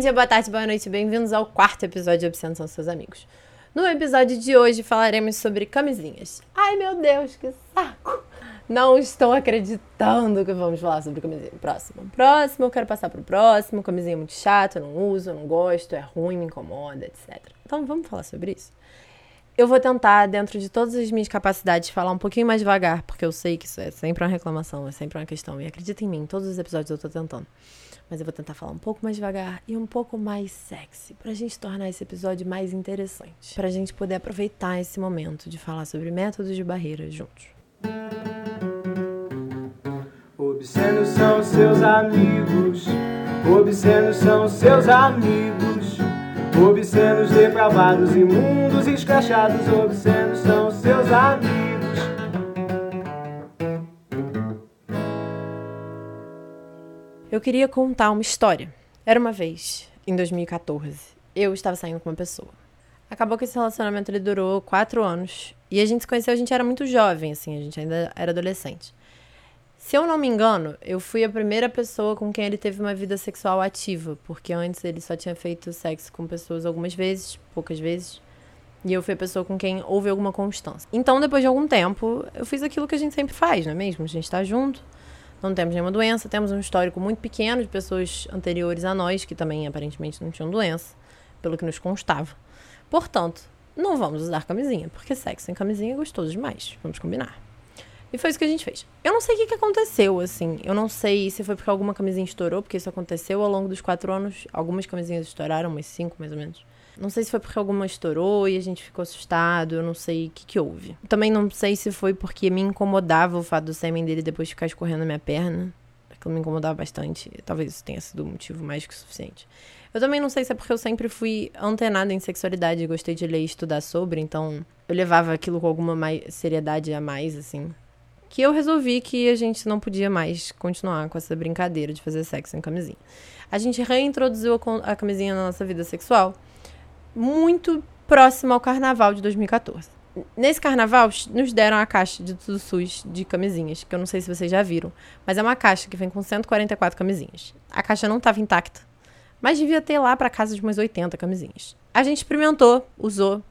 dia, boa tarde, boa noite, bem-vindos ao quarto episódio de Obsceno São Seus Amigos. No episódio de hoje falaremos sobre camisinhas. Ai meu Deus, que saco! Não estou acreditando que vamos falar sobre camisinha. Próximo. Próximo, eu quero passar pro próximo. Camisinha é muito chato, eu não uso, eu não gosto, é ruim, me incomoda, etc. Então vamos falar sobre isso. Eu vou tentar, dentro de todas as minhas capacidades, falar um pouquinho mais devagar, porque eu sei que isso é sempre uma reclamação, é sempre uma questão. E acredita em mim, todos os episódios eu tô tentando. Mas eu vou tentar falar um pouco mais devagar e um pouco mais sexy, pra gente tornar esse episódio mais interessante. Pra gente poder aproveitar esse momento de falar sobre métodos de barreira juntos. Obscenos são seus amigos, obscenos são seus amigos, obscenos depravados, imundos, escrachados, obscenos são seus amigos. Eu queria contar uma história. Era uma vez, em 2014, eu estava saindo com uma pessoa. Acabou que esse relacionamento ele durou quatro anos. E a gente se conheceu, a gente era muito jovem, assim, a gente ainda era adolescente. Se eu não me engano, eu fui a primeira pessoa com quem ele teve uma vida sexual ativa, porque antes ele só tinha feito sexo com pessoas algumas vezes, poucas vezes. E eu fui a pessoa com quem houve alguma constância. Então, depois de algum tempo, eu fiz aquilo que a gente sempre faz, não é mesmo? A gente tá junto, não temos nenhuma doença, temos um histórico muito pequeno de pessoas anteriores a nós, que também aparentemente não tinham doença, pelo que nos constava. Portanto, não vamos usar camisinha, porque sexo sem camisinha é gostoso demais, vamos combinar. E foi isso que a gente fez. Eu não sei o que, que aconteceu, assim. Eu não sei se foi porque alguma camisinha estourou, porque isso aconteceu ao longo dos quatro anos. Algumas camisinhas estouraram, umas cinco mais ou menos. Não sei se foi porque alguma estourou e a gente ficou assustado, eu não sei o que, que houve. Também não sei se foi porque me incomodava o fato do sêmen dele depois ficar escorrendo na minha perna. Aquilo me incomodava bastante. Talvez isso tenha sido um motivo mais que suficiente. Eu também não sei se é porque eu sempre fui antenada em sexualidade gostei de ler e estudar sobre, então eu levava aquilo com alguma mais seriedade a mais, assim. Que eu resolvi que a gente não podia mais continuar com essa brincadeira de fazer sexo em camisinha. A gente reintroduziu a camisinha na nossa vida sexual muito próximo ao carnaval de 2014. Nesse carnaval, nos deram a caixa de do SUS de camisinhas, que eu não sei se vocês já viram, mas é uma caixa que vem com 144 camisinhas. A caixa não estava intacta, mas devia ter lá para casa de umas 80 camisinhas. A gente experimentou, usou,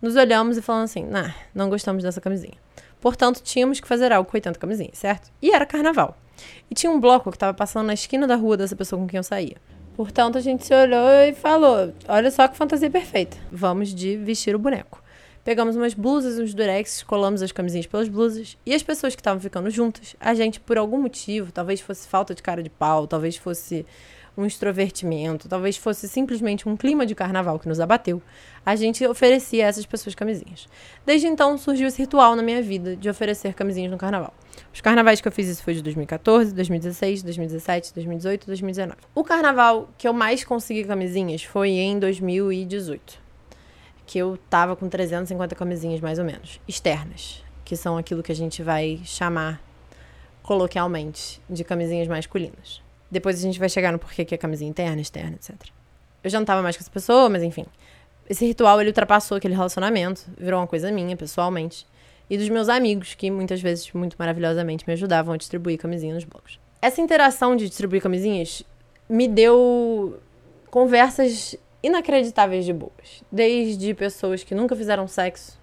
nos olhamos e falamos assim: nah, não gostamos dessa camisinha. Portanto, tínhamos que fazer algo com 80 camisinhas, certo? E era carnaval. E tinha um bloco que estava passando na esquina da rua dessa pessoa com quem eu saía. Portanto, a gente se olhou e falou: olha só que fantasia perfeita. Vamos de vestir o boneco. Pegamos umas blusas, uns durex, colamos as camisinhas pelas blusas. E as pessoas que estavam ficando juntas, a gente, por algum motivo, talvez fosse falta de cara de pau, talvez fosse um extrovertimento, talvez fosse simplesmente um clima de carnaval que nos abateu, a gente oferecia a essas pessoas camisinhas. Desde então surgiu esse ritual na minha vida de oferecer camisinhas no carnaval. Os carnavais que eu fiz isso foi de 2014, 2016, 2017, 2018 2019. O carnaval que eu mais consegui camisinhas foi em 2018 que eu tava com 350 camisinhas mais ou menos, externas, que são aquilo que a gente vai chamar coloquialmente de camisinhas masculinas. Depois a gente vai chegar no porquê que é camisinha interna, externa, etc. Eu já não tava mais com essa pessoa, mas enfim. Esse ritual ele ultrapassou aquele relacionamento, virou uma coisa minha, pessoalmente, e dos meus amigos, que muitas vezes, muito maravilhosamente, me ajudavam a distribuir camisinha nos blocos. Essa interação de distribuir camisinhas me deu conversas inacreditáveis de boas. Desde pessoas que nunca fizeram sexo,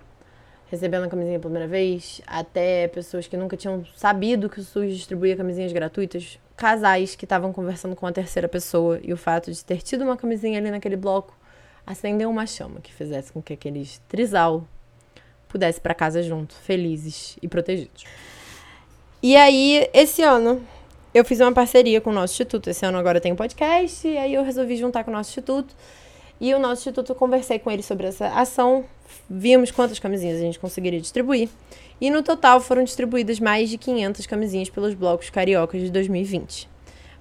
recebendo a camisinha pela primeira vez, até pessoas que nunca tinham sabido que o SUS distribuía camisinhas gratuitas, casais que estavam conversando com a terceira pessoa e o fato de ter tido uma camisinha ali naquele bloco acendeu uma chama que fizesse com que aqueles trisal pudesse para casa junto, felizes e protegidos. E aí, esse ano, eu fiz uma parceria com o nosso instituto. Esse ano agora tem um podcast, e aí eu resolvi juntar com o nosso instituto. E o nosso instituto, conversei com ele sobre essa ação, vimos quantas camisinhas a gente conseguiria distribuir. E no total foram distribuídas mais de 500 camisinhas pelos blocos cariocas de 2020.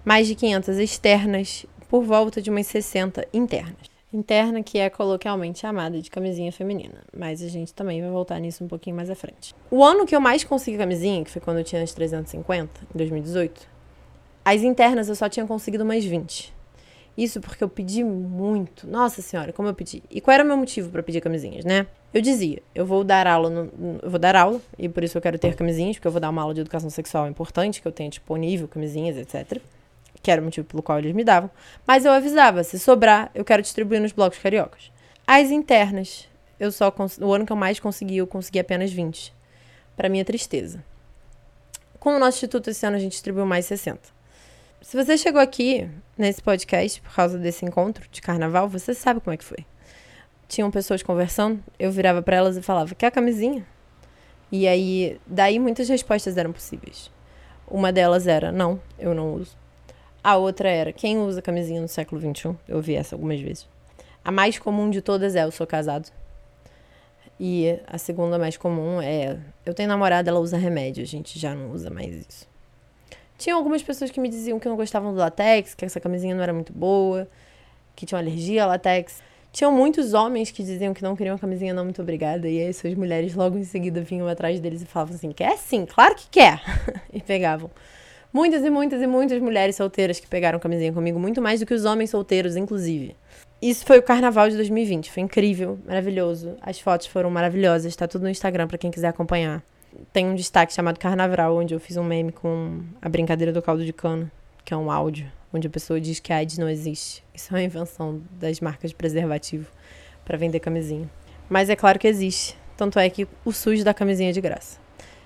Mais de 500 externas, por volta de umas 60 internas. Interna, que é coloquialmente chamada de camisinha feminina, mas a gente também vai voltar nisso um pouquinho mais à frente. O ano que eu mais consegui camisinha, que foi quando eu tinha as 350, em 2018, as internas eu só tinha conseguido umas 20. Isso porque eu pedi muito. Nossa senhora, como eu pedi. E qual era o meu motivo para pedir camisinhas, né? Eu dizia, eu vou dar aula, no, eu vou dar aula, e por isso eu quero ter camisinhas, porque eu vou dar uma aula de educação sexual importante, que eu tenha disponível camisinhas, etc. que era o motivo pelo qual eles me davam, mas eu avisava, se sobrar, eu quero distribuir nos blocos cariocas. As internas, eu só o ano que eu mais consegui, eu consegui apenas 20. Para minha tristeza. Com o nosso instituto esse ano a gente distribuiu mais 60. Se você chegou aqui nesse podcast por causa desse encontro de carnaval, você sabe como é que foi. Tinham pessoas conversando, eu virava para elas e falava: "Quer a camisinha?" E aí, daí muitas respostas eram possíveis. Uma delas era: "Não, eu não uso." A outra era: "Quem usa camisinha no século 21?" Eu ouvi essa algumas vezes. A mais comum de todas é: "Eu sou casado." E a segunda mais comum é: eu tenho namorada, ela usa remédio, a gente já não usa mais isso. Tinha algumas pessoas que me diziam que não gostavam do latex, que essa camisinha não era muito boa, que tinham alergia ao latex. Tinham muitos homens que diziam que não queriam a camisinha, não, muito obrigada. E aí suas mulheres logo em seguida vinham atrás deles e falavam assim: quer sim, claro que quer. e pegavam. Muitas e muitas e muitas mulheres solteiras que pegaram camisinha comigo, muito mais do que os homens solteiros, inclusive. Isso foi o carnaval de 2020. Foi incrível, maravilhoso. As fotos foram maravilhosas. Tá tudo no Instagram para quem quiser acompanhar. Tem um destaque chamado Carnaval, onde eu fiz um meme com a brincadeira do caldo de cana, que é um áudio, onde a pessoa diz que a AIDS não existe. Isso é uma invenção das marcas de preservativo para vender camisinha. Mas é claro que existe. Tanto é que o SUS dá camisinha de graça.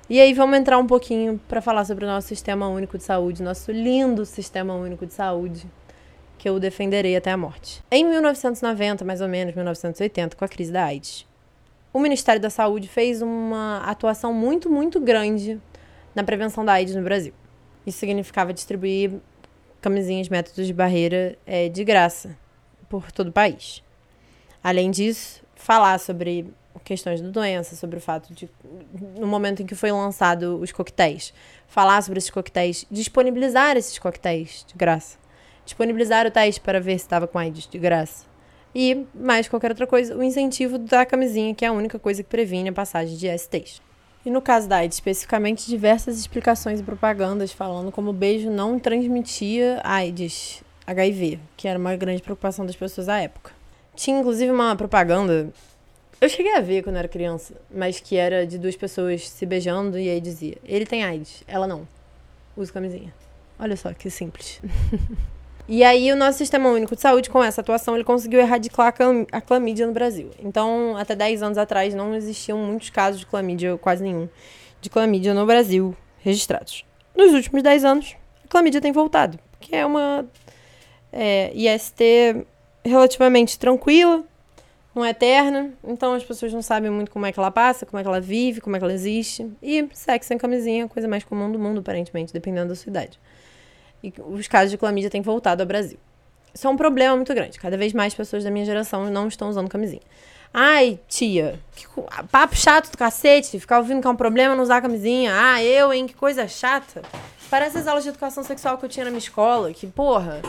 E aí vamos entrar um pouquinho para falar sobre o nosso Sistema Único de Saúde, nosso lindo Sistema Único de Saúde, que eu defenderei até a morte. Em 1990, mais ou menos, 1980, com a crise da AIDS, o Ministério da Saúde fez uma atuação muito, muito grande na prevenção da AIDS no Brasil. Isso significava distribuir camisinhas, métodos de barreira é, de graça por todo o país. Além disso, falar sobre questões da doença, sobre o fato de, no momento em que foi lançado os coquetéis, falar sobre esses coquetéis, disponibilizar esses coquetéis de graça, disponibilizar o teste para ver se estava com AIDS de graça. E, mais qualquer outra coisa, o incentivo da camisinha, que é a única coisa que previne a passagem de STs. E no caso da AIDS, especificamente, diversas explicações e propagandas falando como o beijo não transmitia AIDS, HIV, que era uma grande preocupação das pessoas à época. Tinha inclusive uma propaganda eu cheguei a ver quando era criança, mas que era de duas pessoas se beijando e aí dizia: ele tem AIDS, ela não. Usa camisinha. Olha só que simples. e aí o nosso Sistema Único de Saúde, com essa atuação, ele conseguiu erradicar a clamídia no Brasil. Então, até 10 anos atrás, não existiam muitos casos de clamídia, quase nenhum, de clamídia no Brasil registrados. Nos últimos 10 anos, a clamídia tem voltado, que é uma é, IST relativamente tranquila, não é eterna, então as pessoas não sabem muito como é que ela passa, como é que ela vive, como é que ela existe. E sexo sem camisinha é a coisa mais comum do mundo, aparentemente, dependendo da sua idade. E os casos de clamídia têm voltado ao Brasil. Isso é um problema muito grande. Cada vez mais pessoas da minha geração não estão usando camisinha. Ai, tia, que papo chato do cacete, ficar ouvindo que é um problema não usar camisinha. Ah, eu, hein, que coisa chata. Parece as aulas de educação sexual que eu tinha na minha escola, que, porra,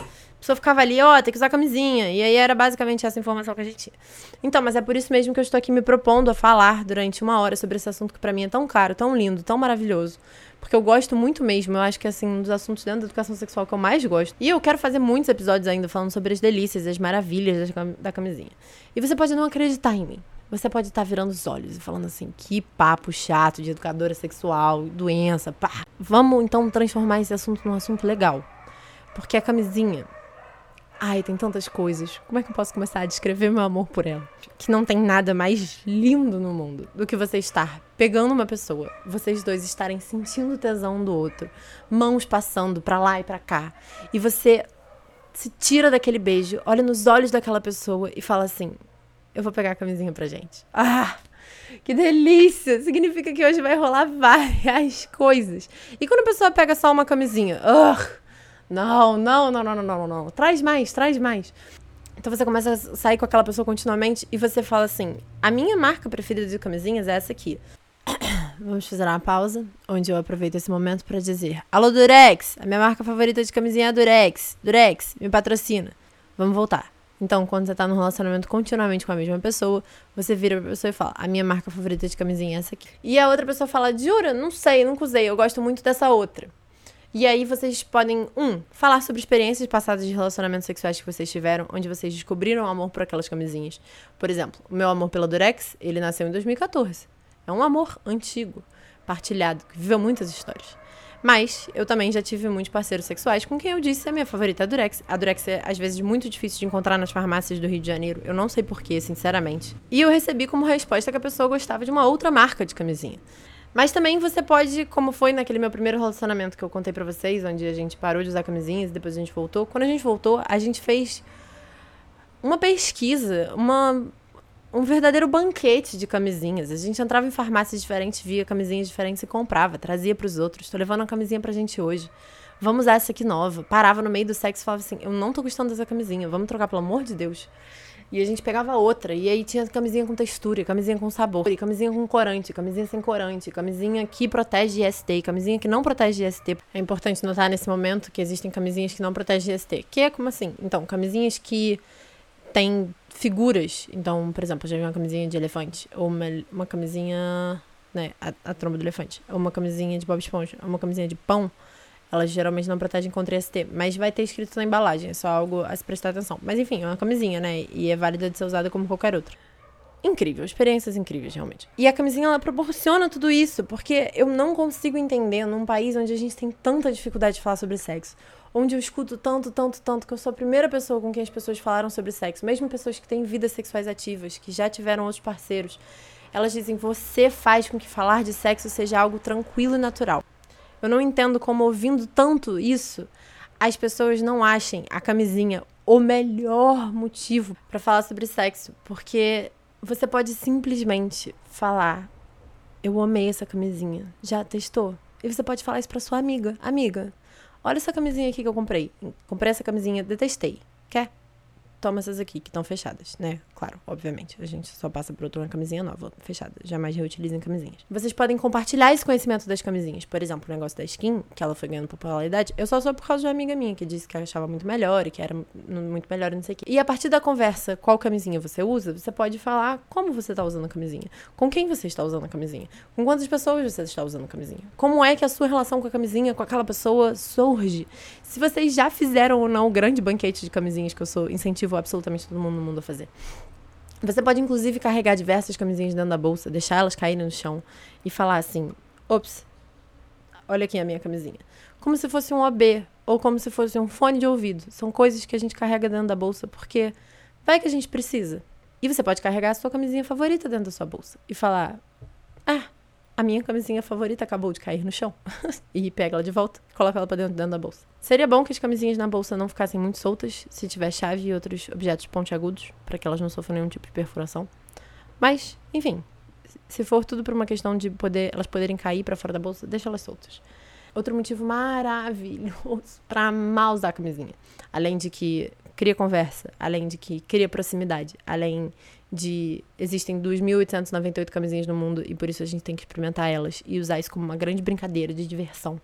pessoa ficava ali, ó, oh, tem que usar camisinha. E aí era basicamente essa informação que a gente tinha. Então, mas é por isso mesmo que eu estou aqui me propondo a falar durante uma hora sobre esse assunto que para mim é tão caro, tão lindo, tão maravilhoso. Porque eu gosto muito mesmo. Eu acho que, assim, um dos assuntos dentro da educação sexual que eu mais gosto. E eu quero fazer muitos episódios ainda falando sobre as delícias, as maravilhas da camisinha. E você pode não acreditar em mim. Você pode estar virando os olhos e falando assim: que papo chato de educadora sexual, doença, pá. Vamos então transformar esse assunto num assunto legal. Porque a camisinha Ai, tem tantas coisas. Como é que eu posso começar a descrever meu amor por ela? Que não tem nada mais lindo no mundo do que você estar pegando uma pessoa, vocês dois estarem sentindo tesão do outro, mãos passando para lá e para cá, e você se tira daquele beijo, olha nos olhos daquela pessoa e fala assim: Eu vou pegar a camisinha pra gente. Ah! Que delícia! Significa que hoje vai rolar várias coisas. E quando a pessoa pega só uma camisinha, ugh! Não, não, não, não, não, não, não. Traz mais, traz mais. Então você começa a sair com aquela pessoa continuamente e você fala assim: a minha marca preferida de camisinhas é essa aqui. Vamos fazer uma pausa, onde eu aproveito esse momento para dizer: Alô, Durex! A minha marca favorita de camisinha é a Durex. Durex, me patrocina. Vamos voltar. Então, quando você tá num relacionamento continuamente com a mesma pessoa, você vira pra pessoa e fala: A minha marca favorita de camisinha é essa aqui. E a outra pessoa fala: Jura? Não sei, nunca usei, eu gosto muito dessa outra. E aí vocês podem, um, falar sobre experiências passadas de relacionamentos sexuais que vocês tiveram, onde vocês descobriram amor por aquelas camisinhas. Por exemplo, o meu amor pela Durex, ele nasceu em 2014. É um amor antigo, partilhado, que viveu muitas histórias. Mas eu também já tive muitos parceiros sexuais com quem eu disse a minha favorita é a Durex. A Durex é, às vezes, muito difícil de encontrar nas farmácias do Rio de Janeiro. Eu não sei porquê, sinceramente. E eu recebi como resposta que a pessoa gostava de uma outra marca de camisinha. Mas também você pode, como foi naquele meu primeiro relacionamento que eu contei para vocês, onde a gente parou de usar camisinhas e depois a gente voltou. Quando a gente voltou, a gente fez uma pesquisa, uma um verdadeiro banquete de camisinhas. A gente entrava em farmácias diferentes, via camisinhas diferentes e comprava, trazia para os outros. Tô levando uma camisinha pra gente hoje. Vamos usar essa aqui nova. Parava no meio do sexo e falava assim: "Eu não tô gostando dessa camisinha, vamos trocar pelo amor de Deus". E a gente pegava outra, e aí tinha camisinha com textura, camisinha com sabor, camisinha com corante, camisinha sem corante, camisinha que protege IST, camisinha que não protege IST. É importante notar nesse momento que existem camisinhas que não protegem IST. Que é como assim? Então, camisinhas que têm figuras. Então, por exemplo, já vi uma camisinha de elefante, ou uma, uma camisinha, né, a, a tromba do elefante, ou uma camisinha de Bob Esponja, ou uma camisinha de pão. Elas geralmente não protegem contra IST, mas vai ter escrito na embalagem, é só algo a se prestar atenção. Mas enfim, é uma camisinha, né, e é válida de ser usada como qualquer outra. Incrível, experiências incríveis, realmente. E a camisinha, ela proporciona tudo isso, porque eu não consigo entender num país onde a gente tem tanta dificuldade de falar sobre sexo, onde eu escuto tanto, tanto, tanto, que eu sou a primeira pessoa com quem as pessoas falaram sobre sexo, mesmo pessoas que têm vidas sexuais ativas, que já tiveram outros parceiros, elas dizem: você faz com que falar de sexo seja algo tranquilo e natural. Eu não entendo como, ouvindo tanto isso, as pessoas não achem a camisinha o melhor motivo para falar sobre sexo, porque você pode simplesmente falar: Eu amei essa camisinha. Já testou? E você pode falar isso para sua amiga: Amiga, Olha essa camisinha aqui que eu comprei. Comprei essa camisinha, detestei. Quer? Toma essas aqui, que estão fechadas, né? Claro, obviamente. A gente só passa por outra uma camisinha nova, fechada. Jamais reutilizem camisinhas. Vocês podem compartilhar esse conhecimento das camisinhas. Por exemplo, o negócio da skin, que ela foi ganhando popularidade, eu só sou por causa de uma amiga minha que disse que achava muito melhor e que era muito melhor e não sei o quê. E a partir da conversa, qual camisinha você usa, você pode falar como você está usando a camisinha. Com quem você está usando a camisinha. Com quantas pessoas você está usando a camisinha. Como é que a sua relação com a camisinha, com aquela pessoa, surge. Se vocês já fizeram ou não o grande banquete de camisinhas que eu sou incentivo absolutamente todo mundo no mundo a fazer. Você pode, inclusive, carregar diversas camisinhas dentro da bolsa, deixar elas caírem no chão e falar assim: ops, olha aqui a minha camisinha. Como se fosse um OB ou como se fosse um fone de ouvido. São coisas que a gente carrega dentro da bolsa porque vai que a gente precisa. E você pode carregar a sua camisinha favorita dentro da sua bolsa e falar: ah, a minha camisinha favorita acabou de cair no chão. e pega ela de volta, coloca ela pra dentro, dentro da bolsa. Seria bom que as camisinhas na bolsa não ficassem muito soltas, se tiver chave e outros objetos pontiagudos, para que elas não sofram nenhum tipo de perfuração. Mas, enfim, se for tudo por uma questão de poder, elas poderem cair para fora da bolsa, deixa elas soltas. Outro motivo maravilhoso para mal usar a camisinha. Além de que cria conversa, além de que cria proximidade, além de existem 2.898 camisinhas no mundo e por isso a gente tem que experimentar elas e usar isso como uma grande brincadeira de diversão.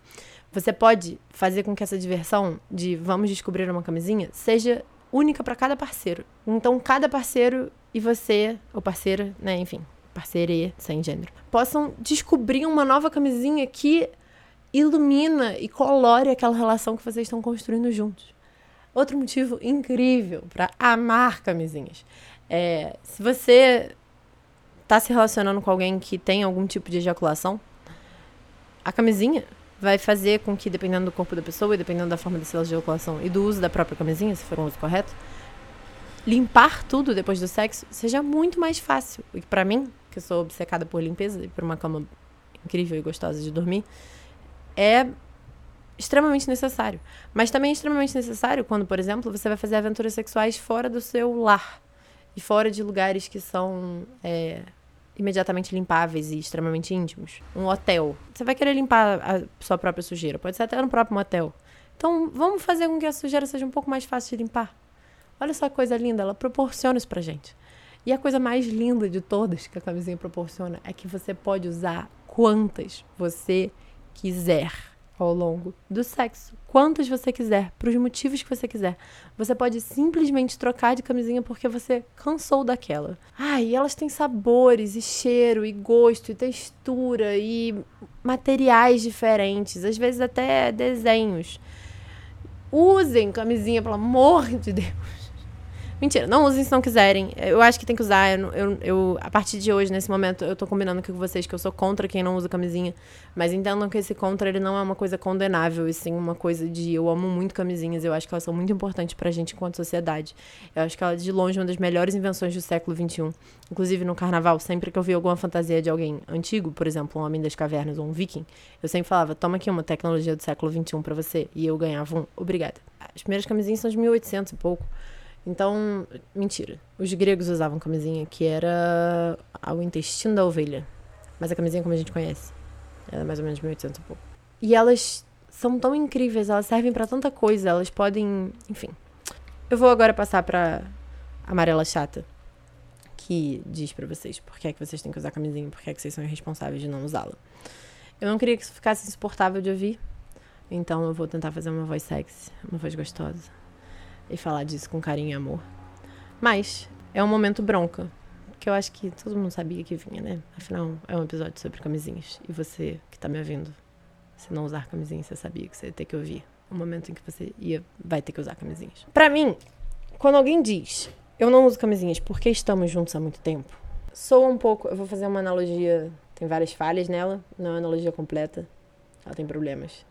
Você pode fazer com que essa diversão de vamos descobrir uma camisinha seja única para cada parceiro. Então cada parceiro e você, ou parceira, né, enfim, parceria sem gênero, possam descobrir uma nova camisinha que ilumina e colore aquela relação que vocês estão construindo juntos. Outro motivo incrível para amar camisinhas é, se você tá se relacionando com alguém que tem algum tipo de ejaculação, a camisinha vai fazer com que, dependendo do corpo da pessoa e dependendo da forma dessa ejaculação e do uso da própria camisinha, se for um uso correto, limpar tudo depois do sexo seja muito mais fácil. E para mim, que sou obcecada por limpeza e por uma cama incrível e gostosa de dormir, é extremamente necessário. Mas também é extremamente necessário quando, por exemplo, você vai fazer aventuras sexuais fora do seu lar e fora de lugares que são é, imediatamente limpáveis e extremamente íntimos. Um hotel. Você vai querer limpar a sua própria sujeira, pode ser até no próprio motel. Então, vamos fazer com que a sujeira seja um pouco mais fácil de limpar. Olha só que coisa linda, ela proporciona isso pra gente. E a coisa mais linda de todas que a camisinha proporciona é que você pode usar quantas você quiser ao longo do sexo, quantos você quiser, para os motivos que você quiser. Você pode simplesmente trocar de camisinha porque você cansou daquela. Ai, e elas têm sabores, e cheiro, e gosto, e textura, e materiais diferentes, às vezes até desenhos. Usem camisinha, pelo amor de Deus. Mentira, não usem se não quiserem. Eu acho que tem que usar. Eu, eu, eu, a partir de hoje, nesse momento, eu tô combinando aqui com vocês que eu sou contra quem não usa camisinha. Mas entendam que esse contra, ele não é uma coisa condenável, e sim uma coisa de eu amo muito camisinhas. Eu acho que elas são muito importantes pra gente enquanto sociedade. Eu acho que ela é de longe uma das melhores invenções do século XXI. Inclusive no carnaval, sempre que eu vi alguma fantasia de alguém antigo, por exemplo, um homem das cavernas ou um viking, eu sempre falava: toma aqui uma tecnologia do século XXI pra você. E eu ganhava um. Obrigada. As primeiras camisinhas são de 1800 e pouco. Então, mentira. Os gregos usavam camisinha que era o intestino da ovelha. Mas a camisinha como a gente conhece. Era mais ou menos 1800 e pouco. E elas são tão incríveis, elas servem para tanta coisa, elas podem, enfim. Eu vou agora passar para amarela chata, que diz para vocês por que é que vocês têm que usar camisinha, por que é que vocês são irresponsáveis de não usá-la. Eu não queria que isso ficasse insuportável de ouvir, então eu vou tentar fazer uma voz sexy, uma voz gostosa e falar disso com carinho e amor. Mas é um momento bronca, que eu acho que todo mundo sabia que vinha, né? Afinal, é um episódio sobre camisinhas. E você que tá me ouvindo, se não usar camisinha, você sabia que você ia ter que ouvir o momento em que você ia, vai ter que usar camisinhas. Para mim, quando alguém diz eu não uso camisinhas porque estamos juntos há muito tempo, sou um pouco. Eu vou fazer uma analogia, tem várias falhas nela, não é uma analogia completa, ela tem problemas.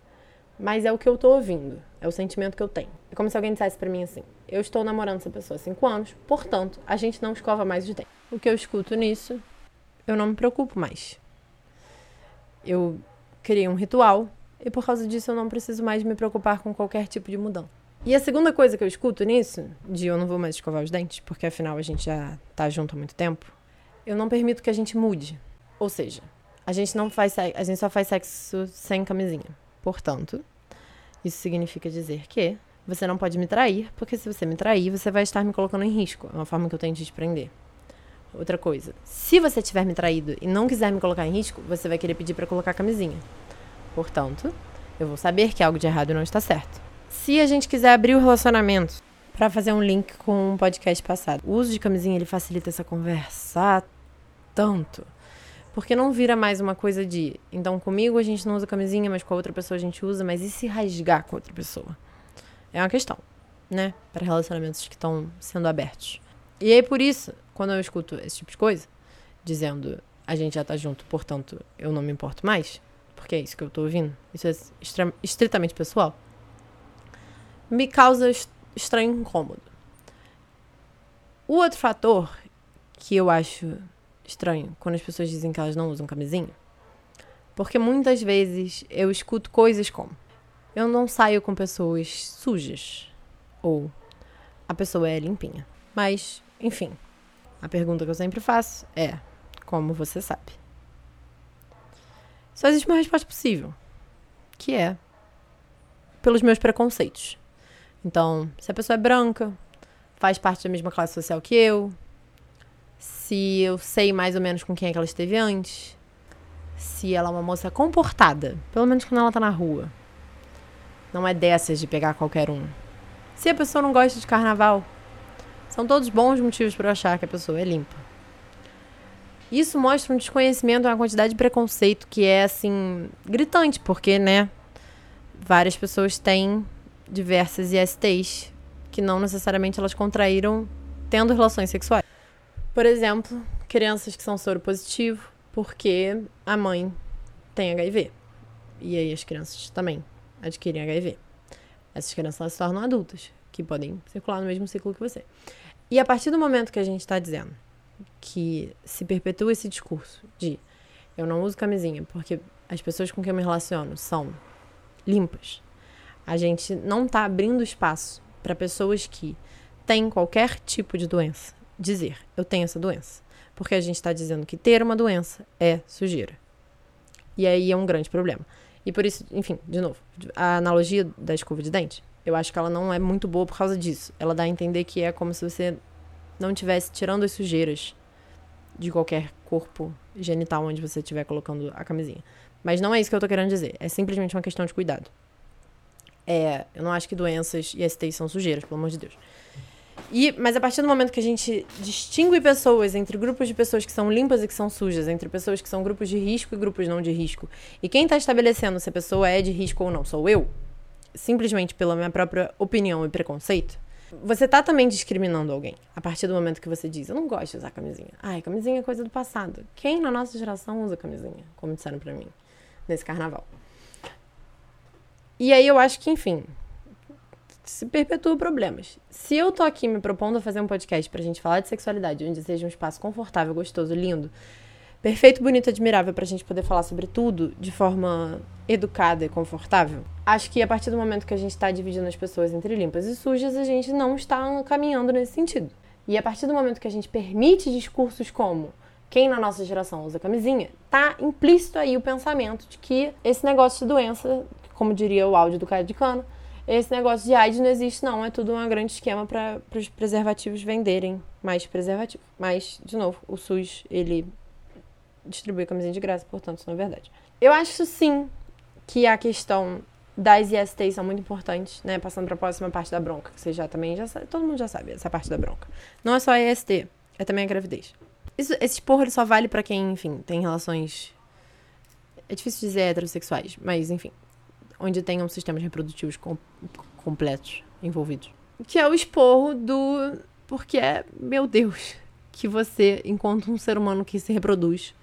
Mas é o que eu tô ouvindo. É o sentimento que eu tenho. É como se alguém dissesse para mim assim: eu estou namorando essa pessoa há cinco anos, portanto, a gente não escova mais os dentes. O que eu escuto nisso, eu não me preocupo mais. Eu criei um ritual e por causa disso eu não preciso mais me preocupar com qualquer tipo de mudança. E a segunda coisa que eu escuto nisso, de eu não vou mais escovar os dentes, porque afinal a gente já tá junto há muito tempo, eu não permito que a gente mude. Ou seja, a gente não faz a gente só faz sexo sem camisinha. Portanto, isso significa dizer que você não pode me trair, porque se você me trair, você vai estar me colocando em risco. É uma forma que eu tenho de te prender. Outra coisa, se você tiver me traído e não quiser me colocar em risco, você vai querer pedir para colocar camisinha. Portanto, eu vou saber que algo de errado não está certo. Se a gente quiser abrir o relacionamento, para fazer um link com um podcast passado, o uso de camisinha ele facilita essa conversa tanto. Porque não vira mais uma coisa de. Então, comigo a gente não usa camisinha, mas com a outra pessoa a gente usa, mas e se rasgar com outra pessoa? É uma questão, né? Para relacionamentos que estão sendo abertos. E aí, por isso, quando eu escuto esse tipo de coisa, dizendo a gente já tá junto, portanto eu não me importo mais, porque é isso que eu tô ouvindo, isso é estritamente pessoal, me causa estranho incômodo. O outro fator que eu acho estranho quando as pessoas dizem que elas não usam camisinha. Porque muitas vezes eu escuto coisas como: eu não saio com pessoas sujas. Ou a pessoa é limpinha. Mas, enfim, a pergunta que eu sempre faço é: como você sabe? Só existe uma resposta possível, que é pelos meus preconceitos. Então, se a pessoa é branca, faz parte da mesma classe social que eu, se eu sei mais ou menos com quem é que ela esteve antes, se ela é uma moça comportada, pelo menos quando ela tá na rua. Não é dessas de pegar qualquer um. Se a pessoa não gosta de carnaval, são todos bons motivos para achar que a pessoa é limpa. Isso mostra um desconhecimento, uma quantidade de preconceito que é assim gritante, porque, né, várias pessoas têm diversas ISTs que não necessariamente elas contraíram tendo relações sexuais. Por exemplo, crianças que são soro positivo porque a mãe tem HIV. E aí as crianças também adquirem HIV. Essas crianças elas se tornam adultas, que podem circular no mesmo ciclo que você. E a partir do momento que a gente está dizendo que se perpetua esse discurso de eu não uso camisinha porque as pessoas com quem eu me relaciono são limpas, a gente não está abrindo espaço para pessoas que têm qualquer tipo de doença dizer eu tenho essa doença. Porque a gente está dizendo que ter uma doença é sujeira. E aí é um grande problema. E por isso, enfim, de novo, a analogia da escova de dente, eu acho que ela não é muito boa por causa disso. Ela dá a entender que é como se você não estivesse tirando as sujeiras de qualquer corpo genital onde você estiver colocando a camisinha. Mas não é isso que eu tô querendo dizer. É simplesmente uma questão de cuidado. É, eu não acho que doenças e STIs são sujeiras, pelo amor de Deus. E, mas a partir do momento que a gente distingue pessoas entre grupos de pessoas que são limpas e que são sujas, entre pessoas que são grupos de risco e grupos não de risco, e quem está estabelecendo se a pessoa é de risco ou não sou eu, simplesmente pela minha própria opinião e preconceito, você tá também discriminando alguém. A partir do momento que você diz, eu não gosto de usar camisinha. Ai, camisinha é coisa do passado. Quem na nossa geração usa camisinha? Como disseram pra mim nesse carnaval. E aí eu acho que, enfim, se perpetua problemas. Se eu tô aqui me propondo a fazer um podcast pra gente falar de sexualidade, onde seja um espaço confortável, gostoso, lindo, perfeito, bonito, admirável pra gente poder falar sobre tudo de forma educada e confortável. Acho que a partir do momento que a gente está dividindo as pessoas entre limpas e sujas, a gente não está caminhando nesse sentido. E a partir do momento que a gente permite discursos como quem na nossa geração usa camisinha, tá implícito aí o pensamento de que esse negócio de doença, como diria o áudio do Caio de Cano, esse negócio de AIDS não existe, não. É tudo um grande esquema para os preservativos venderem mais preservativo. Mas, de novo, o SUS, ele distribui camisinha de graça, portanto, isso não é verdade. Eu acho sim que a questão das ISTs são muito importantes, né? Passando para a próxima parte da bronca, que você já também já sabe, todo mundo já sabe essa parte da bronca. Não é só a IST, é também a gravidez. Isso, esse esporro ele só vale para quem, enfim, tem relações é difícil dizer heterossexuais, mas enfim, onde tenham sistemas reprodutivos com, completos envolvidos. Que é o esporro do porque é, meu Deus, que você, enquanto um ser humano que se reproduz,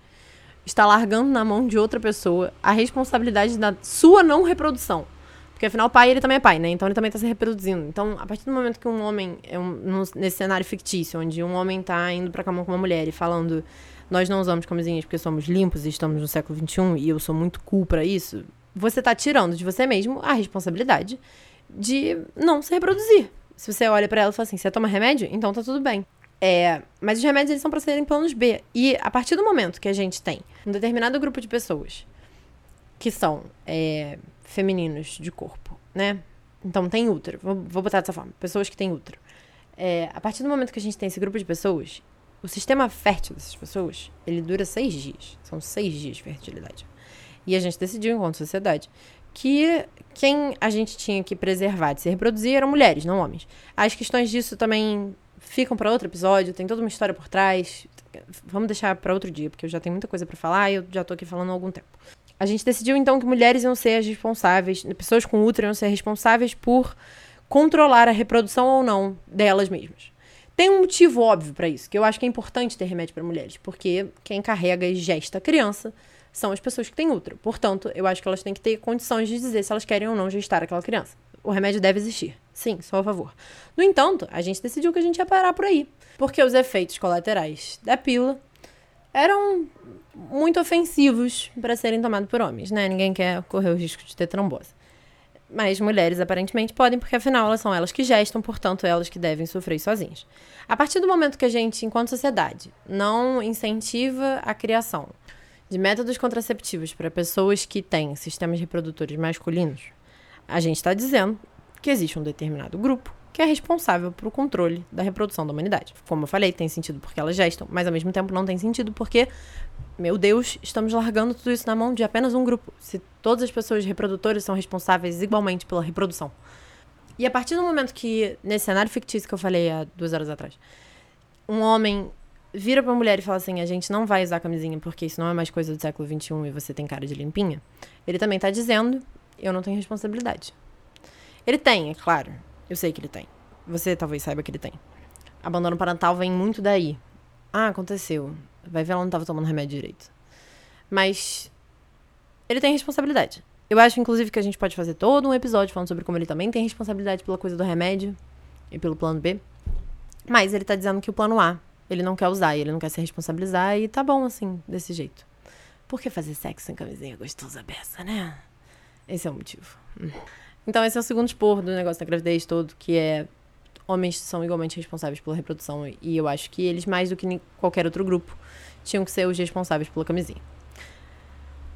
está largando na mão de outra pessoa a responsabilidade da sua não reprodução. Porque afinal o pai ele também é pai, né? Então ele também está se reproduzindo. Então, a partir do momento que um homem, é um, nesse cenário fictício, onde um homem está indo pra cama com uma mulher e falando nós não usamos camisinhas porque somos limpos e estamos no século XXI e eu sou muito cool para isso, você está tirando de você mesmo a responsabilidade de não se reproduzir. Se você olha para ela e fala assim, você toma remédio? Então tá tudo bem. É, mas os remédios eles são para serem planos B. E a partir do momento que a gente tem um determinado grupo de pessoas que são é, femininos de corpo, né? Então tem útero. Vou, vou botar dessa forma: pessoas que têm útero. É, a partir do momento que a gente tem esse grupo de pessoas, o sistema fértil dessas pessoas ele dura seis dias. São seis dias de fertilidade. E a gente decidiu, enquanto sociedade, que quem a gente tinha que preservar de se reproduzir eram mulheres, não homens. As questões disso também ficam para outro episódio, tem toda uma história por trás. Vamos deixar para outro dia, porque eu já tenho muita coisa para falar e eu já tô aqui falando há algum tempo. A gente decidiu então que mulheres iam ser as responsáveis, pessoas com útero iam ser responsáveis por controlar a reprodução ou não delas mesmas. Tem um motivo óbvio para isso, que eu acho que é importante ter remédio para mulheres, porque quem carrega e gesta a criança são as pessoas que têm útero. Portanto, eu acho que elas têm que ter condições de dizer se elas querem ou não gestar aquela criança. O remédio deve existir. Sim, sou a favor. No entanto, a gente decidiu que a gente ia parar por aí. Porque os efeitos colaterais da pílula eram muito ofensivos para serem tomados por homens, né? Ninguém quer correr o risco de ter trombose. Mas mulheres aparentemente podem, porque afinal elas são elas que gestam, portanto elas que devem sofrer sozinhas. A partir do momento que a gente, enquanto sociedade, não incentiva a criação de métodos contraceptivos para pessoas que têm sistemas reprodutores masculinos, a gente está dizendo que existe um determinado grupo que é responsável pelo controle da reprodução da humanidade. Como eu falei, tem sentido porque elas gestam, mas ao mesmo tempo não tem sentido porque, meu Deus, estamos largando tudo isso na mão de apenas um grupo. Se todas as pessoas reprodutoras são responsáveis igualmente pela reprodução. E a partir do momento que, nesse cenário fictício que eu falei há duas horas atrás, um homem vira pra mulher e fala assim: a gente não vai usar camisinha porque isso não é mais coisa do século XXI e você tem cara de limpinha, ele também tá dizendo: eu não tenho responsabilidade. Ele tem, é claro. Eu sei que ele tem. Você talvez saiba que ele tem. Abandono parental vem muito daí. Ah, aconteceu. Vai ver, ela não estava tomando remédio direito. Mas ele tem responsabilidade. Eu acho, inclusive, que a gente pode fazer todo um episódio falando sobre como ele também tem responsabilidade pela coisa do remédio e pelo plano B. Mas ele tá dizendo que o plano A ele não quer usar, ele não quer se responsabilizar e tá bom assim, desse jeito. Por que fazer sexo sem camisinha gostosa beça, né? Esse é o motivo. Hum. Então, esse é o segundo expor do negócio da gravidez todo, que é homens são igualmente responsáveis pela reprodução. E eu acho que eles, mais do que qualquer outro grupo, tinham que ser os responsáveis pela camisinha.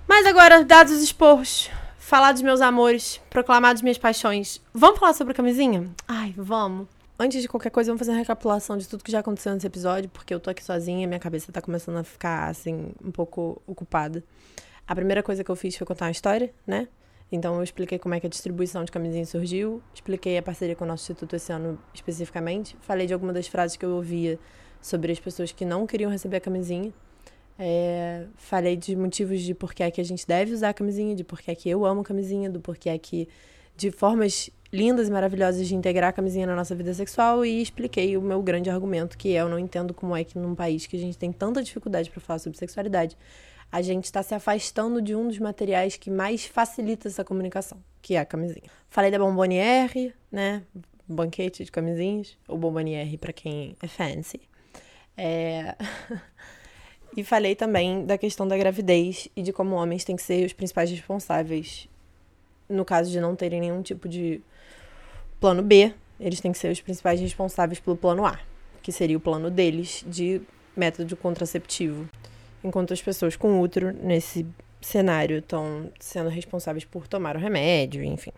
Mas agora, dados os esporros, falar dos meus amores, proclamar das minhas paixões. Vamos falar sobre a camisinha? Ai, vamos. Antes de qualquer coisa, vamos fazer uma recapitulação de tudo que já aconteceu nesse episódio, porque eu tô aqui sozinha, minha cabeça tá começando a ficar, assim, um pouco ocupada. A primeira coisa que eu fiz foi contar uma história, né? Então, eu expliquei como é que a distribuição de camisinha surgiu, expliquei a parceria com o nosso instituto esse ano especificamente, falei de algumas das frases que eu ouvia sobre as pessoas que não queriam receber a camisinha, é, falei de motivos de por que é que a gente deve usar a camisinha, de por que é que eu amo camisinha, do porquê é que, de formas lindas e maravilhosas de integrar a camisinha na nossa vida sexual e expliquei o meu grande argumento, que é eu não entendo como é que num país que a gente tem tanta dificuldade para falar sobre sexualidade, a gente está se afastando de um dos materiais que mais facilita essa comunicação, que é a camisinha. Falei da Bomboniere, né? Banquete de camisinhas, ou Bomboniere para quem é fancy. É... e falei também da questão da gravidez e de como homens têm que ser os principais responsáveis no caso de não terem nenhum tipo de plano B, eles têm que ser os principais responsáveis pelo plano A, que seria o plano deles de método contraceptivo. Enquanto as pessoas com útero, nesse cenário, estão sendo responsáveis por tomar o remédio, enfim.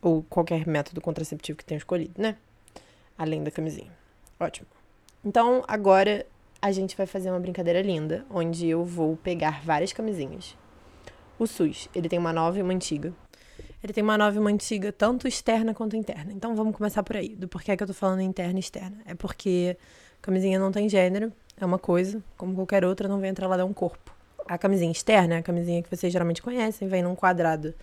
Ou qualquer método contraceptivo que tenham escolhido, né? Além da camisinha. Ótimo. Então, agora a gente vai fazer uma brincadeira linda, onde eu vou pegar várias camisinhas. O SUS, ele tem uma nova e uma antiga. Ele tem uma nova e uma antiga, tanto externa quanto interna. Então vamos começar por aí, do porquê que eu tô falando interna e externa. É porque camisinha não tem gênero, é uma coisa, como qualquer outra, não vem entrar lá dar um corpo. A camisinha externa é a camisinha que vocês geralmente conhecem, vem num quadrado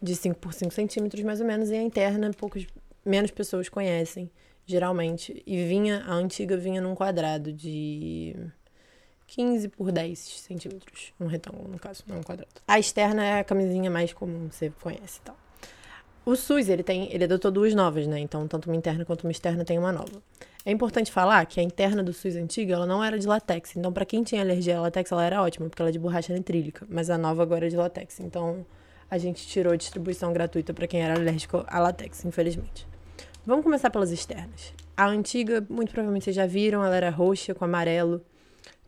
de 5 por 5 centímetros, mais ou menos, e a interna, poucos, menos pessoas conhecem, geralmente. E vinha, a antiga vinha num quadrado de 15 por 10 centímetros. Um retângulo, no caso, não um quadrado. A externa é a camisinha mais comum, você conhece e tal. O SUS, ele tem, ele adotou duas novas, né? Então, tanto uma interna quanto uma externa tem uma nova. É importante falar que a interna do SUS antiga, ela não era de látex. Então, para quem tinha alergia a látex, ela era ótima, porque ela é de borracha nitrílica. Mas a nova agora é de látex. Então, a gente tirou a distribuição gratuita para quem era alérgico a látex, infelizmente. Vamos começar pelas externas. A antiga, muito provavelmente vocês já viram, ela era roxa com amarelo.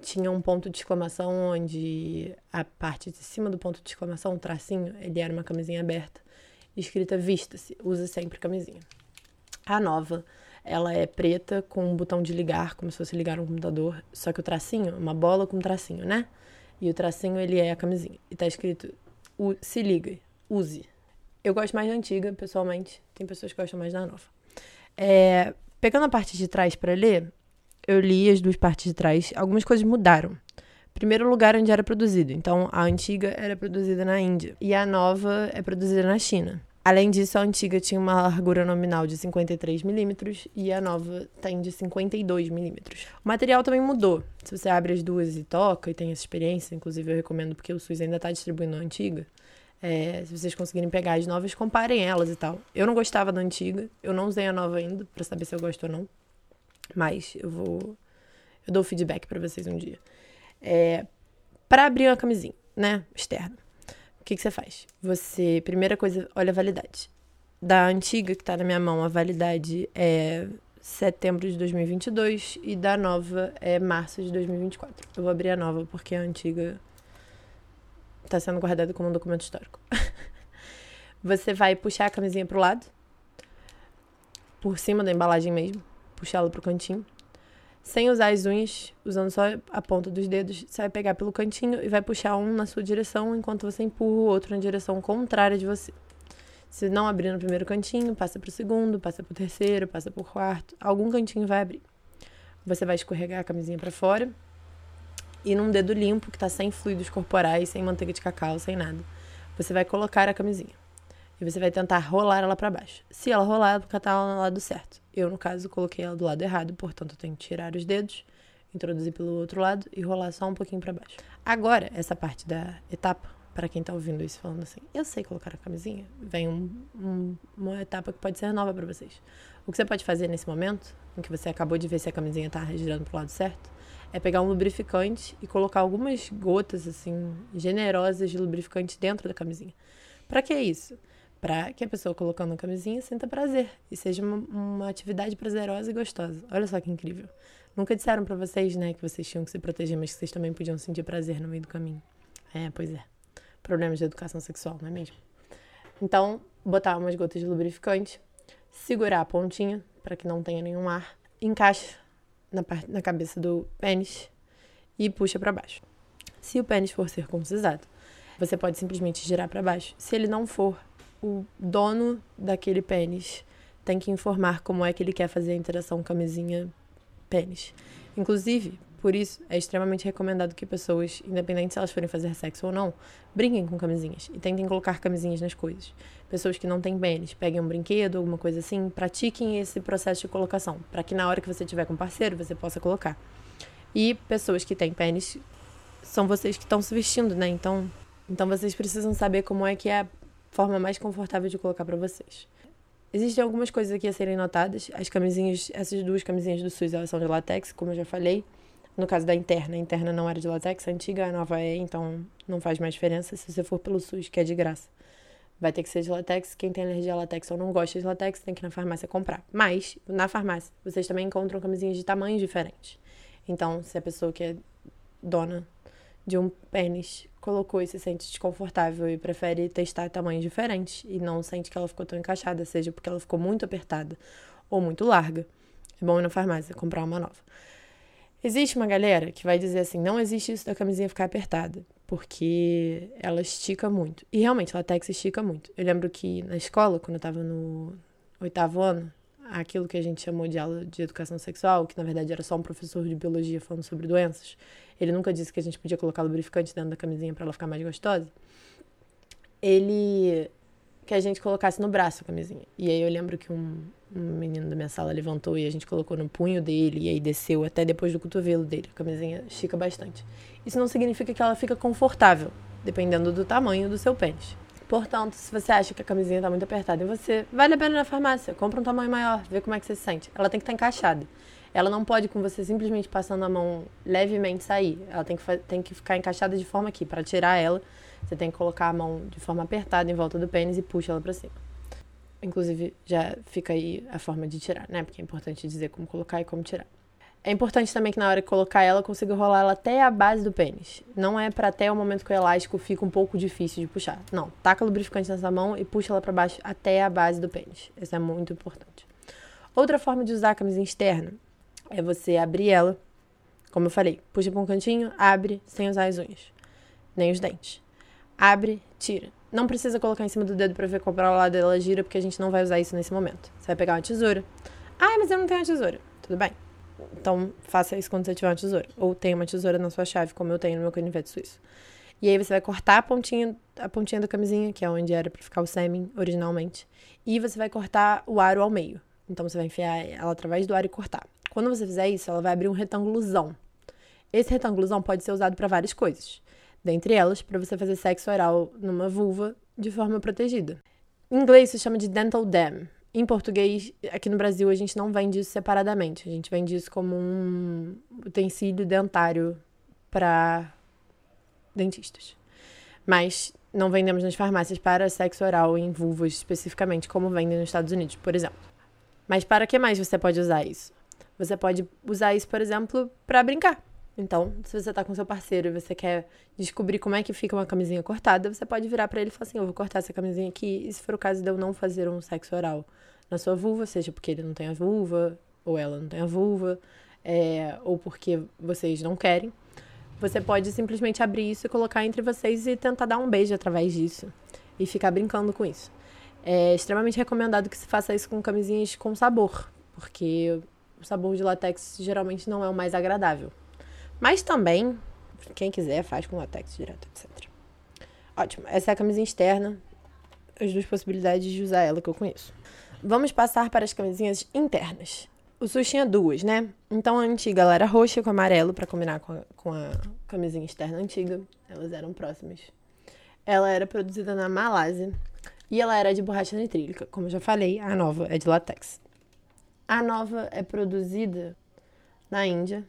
Tinha um ponto de exclamação onde a parte de cima do ponto de exclamação, o tracinho, ele era uma camisinha aberta escrita vista-se, usa sempre camisinha. A nova, ela é preta com um botão de ligar, como se fosse ligar um computador, só que o tracinho, uma bola com tracinho, né? E o tracinho, ele é a camisinha. E tá escrito, se liga, use. Eu gosto mais da antiga, pessoalmente. Tem pessoas que gostam mais da nova. É, pegando a parte de trás para ler, eu li as duas partes de trás. Algumas coisas mudaram. Primeiro lugar onde era produzido. Então, a antiga era produzida na Índia e a nova é produzida na China. Além disso, a antiga tinha uma largura nominal de 53 milímetros e a nova tem de 52 milímetros. O material também mudou. Se você abre as duas e toca e tem essa experiência, inclusive eu recomendo porque o SUS ainda está distribuindo a antiga. É, se vocês conseguirem pegar as novas, comparem elas e tal. Eu não gostava da antiga, eu não usei a nova ainda para saber se eu gosto ou não. Mas eu vou. Eu dou feedback para vocês um dia. É, para abrir uma camisinha, né, externa, o que, que você faz? Você, primeira coisa, olha a validade. Da antiga que tá na minha mão, a validade é setembro de 2022 e da nova é março de 2024. Eu vou abrir a nova porque a antiga está sendo guardada como um documento histórico. Você vai puxar a camisinha pro lado, por cima da embalagem mesmo, puxar ela pro cantinho sem usar as unhas, usando só a ponta dos dedos, você vai pegar pelo cantinho e vai puxar um na sua direção enquanto você empurra o outro na direção contrária de você. Se não abrir no primeiro cantinho, passa para o segundo, passa para o terceiro, passa para o quarto, algum cantinho vai abrir. Você vai escorregar a camisinha para fora e num dedo limpo, que está sem fluidos corporais, sem manteiga de cacau, sem nada, você vai colocar a camisinha. E você vai tentar rolar ela para baixo. Se ela rolar, é porque ela tá no lado certo. Eu, no caso, coloquei ela do lado errado, portanto, eu tenho que tirar os dedos, introduzir pelo outro lado e rolar só um pouquinho para baixo. Agora, essa parte da etapa, para quem tá ouvindo isso falando assim, eu sei colocar a camisinha, vem um, um, uma etapa que pode ser nova para vocês. O que você pode fazer nesse momento, em que você acabou de ver se a camisinha tá girando pro lado certo, é pegar um lubrificante e colocar algumas gotas, assim, generosas de lubrificante dentro da camisinha. Para que isso? Para que a pessoa colocando a camisinha sinta prazer e seja uma, uma, atividade prazerosa e gostosa. Olha só que incrível. Nunca disseram para vocês, né, que vocês tinham que se proteger, mas que vocês também podiam sentir prazer no meio do caminho. É, pois é. Problemas de educação sexual, não é mesmo? Então, botar umas gotas de lubrificante, segurar a pontinha para que não tenha nenhum ar, encaixa na, parte, na cabeça do pênis e puxa para baixo. Se o pênis for circuncisado, você pode simplesmente girar para baixo. Se ele não for, o dono daquele pênis tem que informar como é que ele quer fazer a interação camisinha pênis. Inclusive, Por isso, é extremamente recomendado que pessoas, independente se elas forem fazer sexo ou não, brinquem com camisinhas e tentem colocar camisinhas nas coisas. Pessoas que não têm pênis, peguem um brinquedo, alguma coisa assim, pratiquem esse processo de colocação, para que na hora que você tiver com parceiro, você possa colocar. E pessoas que têm pênis são vocês que estão se vestindo, né? Então, então vocês precisam saber como é que é forma mais confortável de colocar para vocês. Existem algumas coisas aqui a serem notadas. As camisinhas, essas duas camisinhas do SUS, elas são de latex, como eu já falei. No caso da interna, a interna não era de latex, a antiga, a nova é, então não faz mais diferença se você for pelo SUS, que é de graça. Vai ter que ser de latex. Quem tem alergia a latex ou não gosta de latex, tem que ir na farmácia comprar. Mas, na farmácia, vocês também encontram camisinhas de tamanhos diferentes. Então, se a pessoa que é dona de um pênis colocou e se sente desconfortável e prefere testar tamanhos diferentes e não sente que ela ficou tão encaixada, seja porque ela ficou muito apertada ou muito larga, é bom ir na farmácia comprar uma nova. Existe uma galera que vai dizer assim: não existe isso da camisinha ficar apertada, porque ela estica muito. E realmente, latex estica muito. Eu lembro que na escola, quando eu tava no oitavo ano, aquilo que a gente chamou de aula de educação sexual, que na verdade era só um professor de biologia falando sobre doenças, ele nunca disse que a gente podia colocar lubrificante dentro da camisinha para ela ficar mais gostosa. Ele que a gente colocasse no braço a camisinha. E aí eu lembro que um, um menino da minha sala levantou e a gente colocou no punho dele e aí desceu até depois do cotovelo dele. A camisinha estica bastante. Isso não significa que ela fica confortável, dependendo do tamanho do seu pênis. Portanto, se você acha que a camisinha está muito apertada em você, vale a pena ir na farmácia, compra um tamanho maior, vê como é que você se sente. Ela tem que estar tá encaixada. Ela não pode, com você simplesmente passando a mão levemente, sair. Ela tem que, tem que ficar encaixada de forma aqui. Para tirar ela, você tem que colocar a mão de forma apertada em volta do pênis e puxa ela para cima. Inclusive, já fica aí a forma de tirar, né? Porque é importante dizer como colocar e como tirar. É importante também que na hora de colocar ela, consiga rolar ela até a base do pênis. Não é para até o momento que o elástico fica um pouco difícil de puxar. Não, taca o lubrificante nessa mão e puxa ela para baixo até a base do pênis. Isso é muito importante. Outra forma de usar a camisa externa é você abrir ela, como eu falei, puxa para um cantinho, abre sem usar as unhas, nem os dentes. Abre, tira. Não precisa colocar em cima do dedo para ver qual para lado ela gira, porque a gente não vai usar isso nesse momento. Você vai pegar uma tesoura. Ah, mas eu não tenho uma tesoura. Tudo bem. Então, faça isso quando você tiver uma tesoura. Ou tenha uma tesoura na sua chave, como eu tenho no meu canivete suíço. E aí você vai cortar a pontinha, a pontinha da camisinha, que é onde era para ficar o sêmen originalmente. E você vai cortar o aro ao meio. Então você vai enfiar ela através do aro e cortar. Quando você fizer isso, ela vai abrir um retângulozão. Esse retângulozão pode ser usado para várias coisas. Dentre elas, para você fazer sexo oral numa vulva de forma protegida. Em inglês se chama de dental dam. Em português, aqui no Brasil, a gente não vende isso separadamente. A gente vende isso como um utensílio dentário para dentistas. Mas não vendemos nas farmácias para sexo oral em vulvas especificamente, como vendem nos Estados Unidos, por exemplo. Mas para que mais você pode usar isso? Você pode usar isso, por exemplo, para brincar. Então, se você tá com seu parceiro e você quer descobrir como é que fica uma camisinha cortada, você pode virar para ele e falar assim: eu vou cortar essa camisinha aqui, e se for o caso de eu não fazer um sexo oral na sua vulva, seja porque ele não tem a vulva, ou ela não tem a vulva, é, ou porque vocês não querem, você pode simplesmente abrir isso e colocar entre vocês e tentar dar um beijo através disso. E ficar brincando com isso. É extremamente recomendado que se faça isso com camisinhas com sabor, porque o sabor de latex geralmente não é o mais agradável. Mas também, quem quiser, faz com latex direto, etc. Ótimo. Essa é a camisinha externa. As duas possibilidades de usar ela que eu conheço. Vamos passar para as camisinhas internas. O SUS tinha duas, né? Então a antiga ela era roxa com amarelo para combinar com a, com a camisinha externa antiga. Elas eram próximas. Ela era produzida na Malásia e ela era de borracha nitrílica. Como eu já falei, a nova é de latex. A nova é produzida na Índia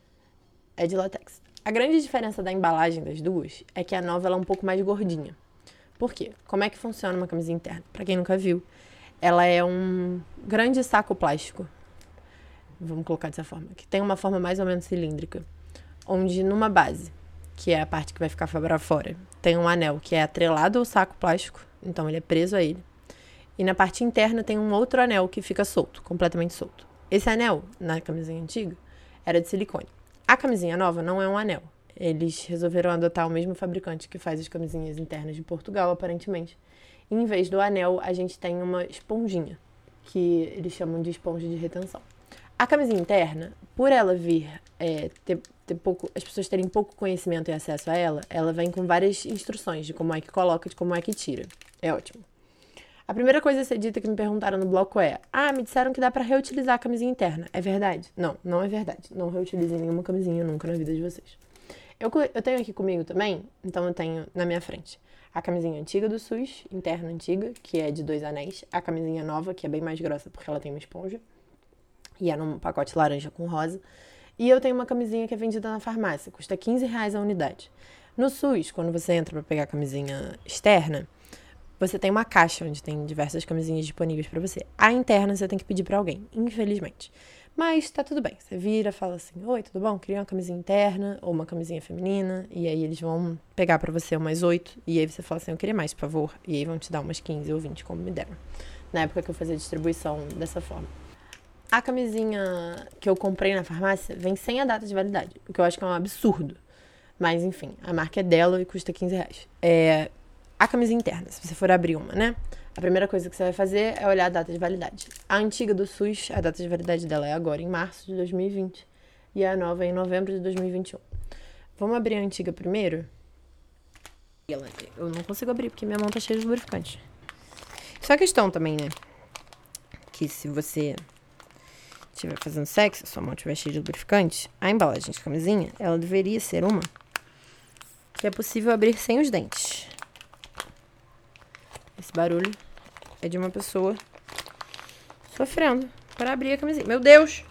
é de látex. A grande diferença da embalagem das duas é que a nova é um pouco mais gordinha. Por quê? Como é que funciona uma camisa interna? Para quem nunca viu, ela é um grande saco plástico. Vamos colocar dessa forma, que tem uma forma mais ou menos cilíndrica, onde numa base, que é a parte que vai ficar para fora, tem um anel que é atrelado ao saco plástico, então ele é preso a ele. E na parte interna tem um outro anel que fica solto, completamente solto. Esse anel, na camisinha antiga, era de silicone. A camisinha nova não é um anel. Eles resolveram adotar o mesmo fabricante que faz as camisinhas internas de Portugal, aparentemente. E, em vez do anel, a gente tem uma esponjinha, que eles chamam de esponja de retenção. A camisinha interna, por ela vir é, ter ter pouco, as pessoas terem pouco conhecimento e acesso a ela, ela vem com várias instruções de como é que coloca, de como é que tira. É ótimo. A primeira coisa a ser dita que me perguntaram no bloco é: Ah, me disseram que dá para reutilizar a camisinha interna. É verdade? Não, não é verdade. Não reutilizem nenhuma camisinha nunca na vida de vocês. Eu, eu tenho aqui comigo também, então eu tenho na minha frente a camisinha antiga do SUS, interna antiga, que é de dois anéis, a camisinha nova, que é bem mais grossa porque ela tem uma esponja, e é num pacote laranja com rosa. E eu tenho uma camisinha que é vendida na farmácia, custa 15 reais a unidade. No SUS, quando você entra para pegar a camisinha externa, você tem uma caixa onde tem diversas camisinhas disponíveis para você. A interna você tem que pedir para alguém, infelizmente. Mas tá tudo bem. Você vira, fala assim: Oi, tudo bom? Queria uma camisinha interna ou uma camisinha feminina. E aí eles vão pegar para você umas oito. E aí você fala assim: Eu queria mais, por favor. E aí vão te dar umas 15 ou 20, como me deram. Na época que eu fazia distribuição dessa forma. A camisinha que eu comprei na farmácia vem sem a data de validade, o que eu acho que é um absurdo. Mas enfim, a marca é dela e custa 15 reais. É a camisinha interna, se você for abrir uma, né? A primeira coisa que você vai fazer é olhar a data de validade. A antiga do SUS, a data de validade dela é agora, em março de 2020. E a nova é em novembro de 2021. Vamos abrir a antiga primeiro? Eu não consigo abrir porque minha mão tá cheia de lubrificante. Só a questão também, né? Que se você estiver fazendo sexo, sua mão estiver cheia de lubrificante, a embalagem de camisinha, ela deveria ser uma que é possível abrir sem os dentes. Esse barulho é de uma pessoa sofrendo para abrir a camisinha. Meu Deus!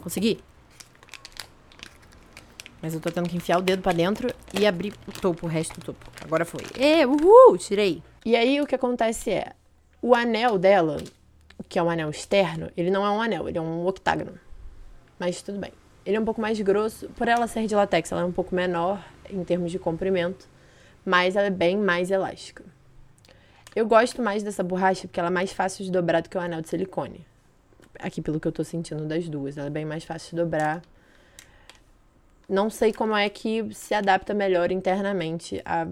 Consegui. Mas eu tô tendo que enfiar o dedo para dentro e abrir o topo, o resto do topo. Agora foi. É, uhul, tirei. E aí o que acontece é, o anel dela, que é um anel externo, ele não é um anel, ele é um octágono. Mas tudo bem. Ele é um pouco mais grosso, por ela ser de latex, ela é um pouco menor em termos de comprimento, mas ela é bem mais elástica. Eu gosto mais dessa borracha porque ela é mais fácil de dobrar do que o anel de silicone. Aqui, pelo que eu tô sentindo das duas, ela é bem mais fácil de dobrar. Não sei como é que se adapta melhor internamente à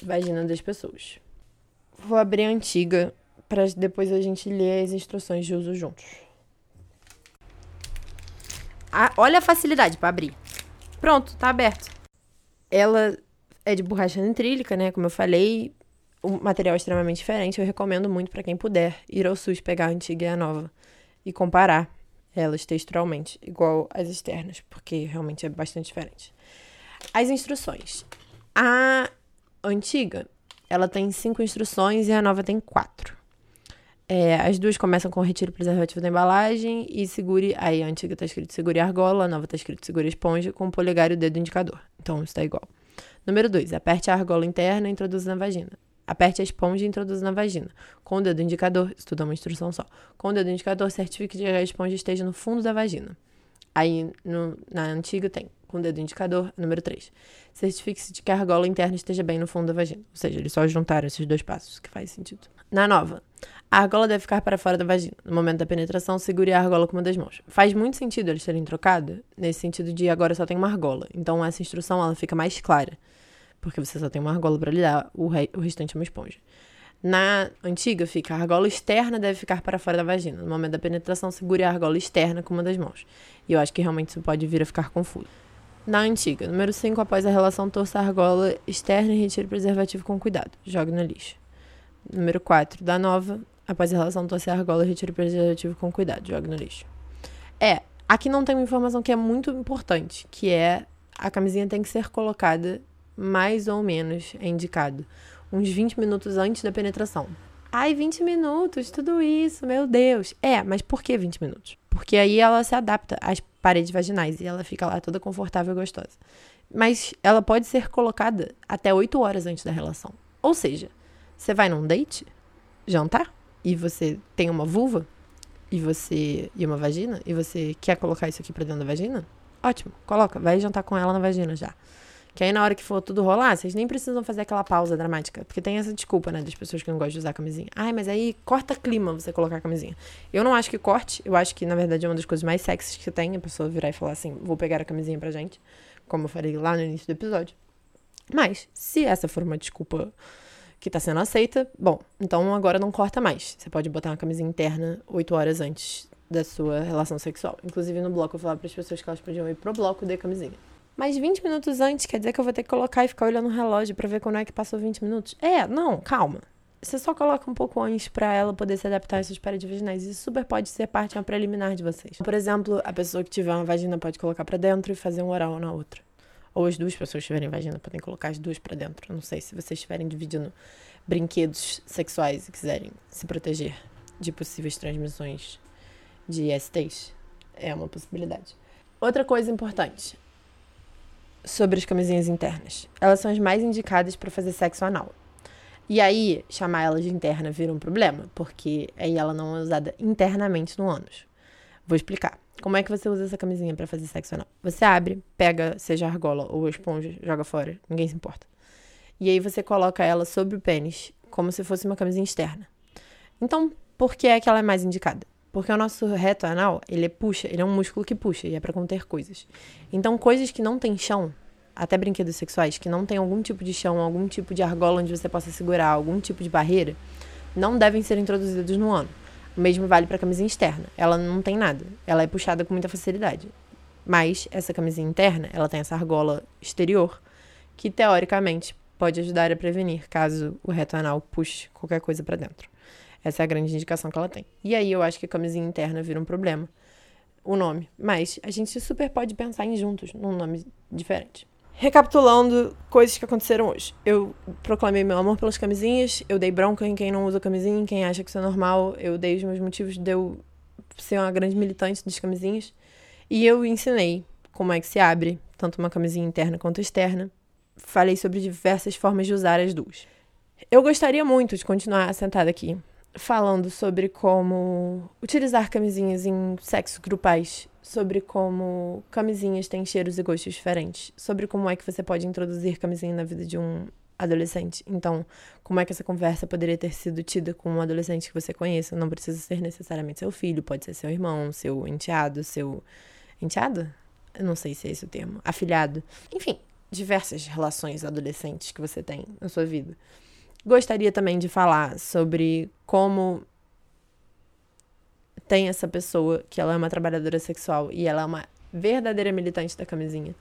vagina das pessoas. Vou abrir a antiga para depois a gente ler as instruções de uso juntos. Ah, olha a facilidade para abrir. Pronto, tá aberto. Ela é de borracha nitrílica, né? Como eu falei, o material é extremamente diferente. Eu recomendo muito para quem puder ir ao SUS pegar a antiga e a nova e comparar elas texturalmente, igual as externas, porque realmente é bastante diferente. As instruções. A antiga, ela tem cinco instruções e a nova tem quatro. É, as duas começam com retiro preservativo da embalagem e segure. Aí a antiga tá escrito segure a argola, a nova tá escrito segure a esponja com o polegar e o dedo indicador. Então está igual. Número 2. Aperte a argola interna e introduza na vagina. Aperte a esponja e introduza na vagina. Com o dedo indicador, isso tudo é uma instrução só. Com o dedo indicador, certifique de que a esponja esteja no fundo da vagina. Aí no, na antiga tem com o dedo indicador, número 3. Certifique-se de que a argola interna esteja bem no fundo da vagina. Ou seja, eles só juntaram esses dois passos, que faz sentido. Na nova, a argola deve ficar para fora da vagina. No momento da penetração, segure a argola com uma das mãos. Faz muito sentido eles terem trocado, nesse sentido de agora só tem uma argola. Então essa instrução ela fica mais clara, porque você só tem uma argola para lidar, o, re o restante é uma esponja. Na antiga fica a argola externa deve ficar para fora da vagina. No momento da penetração, segure a argola externa com uma das mãos. E eu acho que realmente isso pode vir a ficar confuso. Na antiga, número 5, após a relação, torça a argola externa e retire o preservativo com cuidado. Jogue no lixo. Número 4, da nova, após a relação, torce a argola retire o preservativo com cuidado. Jogue no lixo. É, aqui não tem uma informação que é muito importante, que é a camisinha tem que ser colocada mais ou menos, é indicado, uns 20 minutos antes da penetração. Ai, 20 minutos, tudo isso, meu Deus. É, mas por que 20 minutos? Porque aí ela se adapta às paredes vaginais e ela fica lá toda confortável e gostosa. Mas ela pode ser colocada até 8 horas antes da relação. Ou seja, você vai num date, jantar, e você tem uma vulva, e você. e uma vagina, e você quer colocar isso aqui pra dentro da vagina? Ótimo, coloca, vai jantar com ela na vagina já. Que aí na hora que for tudo rolar, vocês nem precisam fazer aquela pausa dramática. Porque tem essa desculpa, né, das pessoas que não gostam de usar camisinha. Ai, mas aí corta clima você colocar a camisinha. Eu não acho que corte, eu acho que na verdade é uma das coisas mais sexys que tem a pessoa virar e falar assim: vou pegar a camisinha pra gente. Como eu falei lá no início do episódio. Mas, se essa for uma desculpa que tá sendo aceita, bom, então agora não corta mais. Você pode botar uma camisinha interna 8 horas antes da sua relação sexual. Inclusive no bloco eu falava para as pessoas que elas podiam ir pro bloco de camisinha. Mas 20 minutos antes quer dizer que eu vou ter que colocar e ficar olhando o relógio para ver quando é que passou 20 minutos? É, não, calma. Você só coloca um pouco antes para ela poder se adaptar às suas paredes vaginais. Isso super pode ser parte uma preliminar de vocês. Por exemplo, a pessoa que tiver uma vagina pode colocar para dentro e fazer um oral na outra. Ou as duas pessoas tiverem vagina podem colocar as duas para dentro. Não sei se vocês estiverem dividindo brinquedos sexuais e quiserem se proteger de possíveis transmissões de STs. É uma possibilidade. Outra coisa importante sobre as camisinhas internas. Elas são as mais indicadas para fazer sexo anal. E aí, chamar ela de interna vira um problema, porque aí ela não é usada internamente no ânus. Vou explicar. Como é que você usa essa camisinha para fazer sexo anal? Você abre, pega, seja argola ou esponja, joga fora, ninguém se importa. E aí você coloca ela sobre o pênis, como se fosse uma camisinha externa. Então, por que é que ela é mais indicada? Porque o nosso reto anal, ele puxa, ele é um músculo que puxa e é para conter coisas. Então, coisas que não tem chão, até brinquedos sexuais, que não tem algum tipo de chão, algum tipo de argola onde você possa segurar, algum tipo de barreira, não devem ser introduzidos no ano. O mesmo vale para a camisinha externa. Ela não tem nada. Ela é puxada com muita facilidade. Mas essa camisinha interna, ela tem essa argola exterior, que teoricamente pode ajudar a prevenir caso o reto anal puxe qualquer coisa para dentro. Essa é a grande indicação que ela tem. E aí eu acho que a camisinha interna vira um problema. O nome. Mas a gente super pode pensar em juntos, num nome diferente. Recapitulando coisas que aconteceram hoje. Eu proclamei meu amor pelas camisinhas, eu dei bronca em quem não usa camisinha, em quem acha que isso é normal, eu dei os meus motivos de eu ser uma grande militante das camisinhas. E eu ensinei como é que se abre, tanto uma camisinha interna quanto externa. Falei sobre diversas formas de usar as duas. Eu gostaria muito de continuar sentada aqui, falando sobre como utilizar camisinhas em sexos grupais, sobre como camisinhas têm cheiros e gostos diferentes, sobre como é que você pode introduzir camisinha na vida de um adolescente. Então, como é que essa conversa poderia ter sido tida com um adolescente que você conheça? Não precisa ser necessariamente seu filho, pode ser seu irmão, seu enteado, seu enteado? Eu não sei se é esse o termo. Afilhado. Enfim, diversas relações adolescentes que você tem na sua vida. Gostaria também de falar sobre como tem essa pessoa que ela é uma trabalhadora sexual e ela é uma verdadeira militante da camisinha.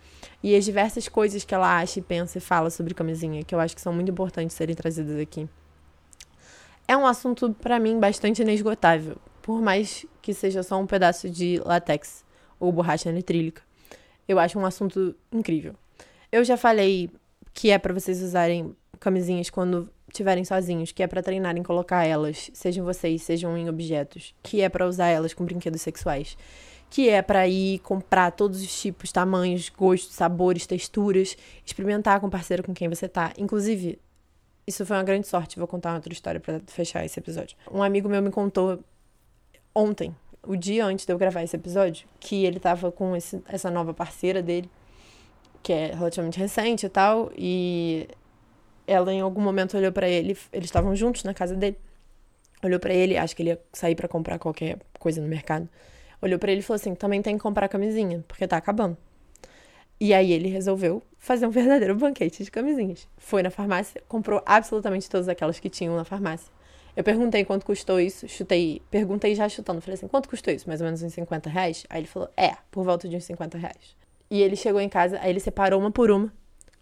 E as diversas coisas que ela acha e pensa e fala sobre camisinha, que eu acho que são muito importantes serem trazidas aqui. É um assunto, para mim, bastante inesgotável, por mais que seja só um pedaço de látex ou borracha nitrílica. Eu acho um assunto incrível. Eu já falei que é para vocês usarem camisinhas quando estiverem sozinhos, que é para treinarem colocar elas, sejam vocês, sejam em objetos, que é para usar elas com brinquedos sexuais, que é para ir comprar todos os tipos, tamanhos, gostos, sabores, texturas, experimentar com o parceiro com quem você tá. Inclusive, isso foi uma grande sorte, vou contar uma outra história para fechar esse episódio. Um amigo meu me contou ontem, o dia antes de eu gravar esse episódio, que ele tava com esse, essa nova parceira dele, que é relativamente recente e tal, e ela em algum momento olhou para ele, eles estavam juntos na casa dele. Olhou para ele, acho que ele ia sair para comprar qualquer coisa no mercado. Olhou para ele e falou assim: "Também tem que comprar camisinha, porque tá acabando". E aí ele resolveu fazer um verdadeiro banquete de camisinhas. Foi na farmácia, comprou absolutamente todas aquelas que tinham na farmácia. Eu perguntei quanto custou isso, chutei, perguntei já chutando, falei assim, quanto custou isso? Mais ou menos uns 50 reais? Aí ele falou, é, por volta de uns 50 reais. E ele chegou em casa, aí ele separou uma por uma,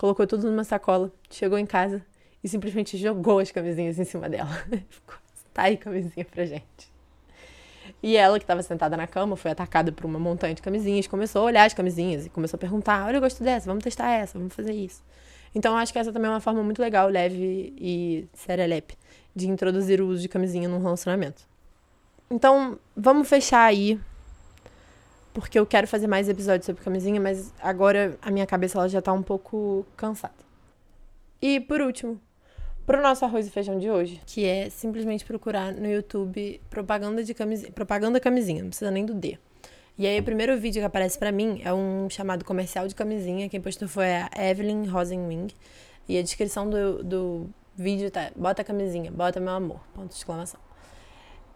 colocou tudo numa sacola, chegou em casa e simplesmente jogou as camisinhas em cima dela. Ficou, tá aí camisinha pra gente. E ela, que estava sentada na cama, foi atacada por uma montanha de camisinhas, começou a olhar as camisinhas e começou a perguntar: olha, eu gosto dessa, vamos testar essa, vamos fazer isso. Então, acho que essa também é uma forma muito legal, leve e serelepe, de introduzir o uso de camisinha num relacionamento. Então, vamos fechar aí porque eu quero fazer mais episódios sobre camisinha, mas agora a minha cabeça ela já tá um pouco cansada. E por último, pro nosso arroz e feijão de hoje, que é simplesmente procurar no YouTube propaganda de camisinha, propaganda camisinha, não precisa nem do D. E aí o primeiro vídeo que aparece para mim é um chamado comercial de camisinha, quem postou foi a Evelyn Rosenwing. E a descrição do, do vídeo tá, bota camisinha, bota meu amor, ponto de exclamação.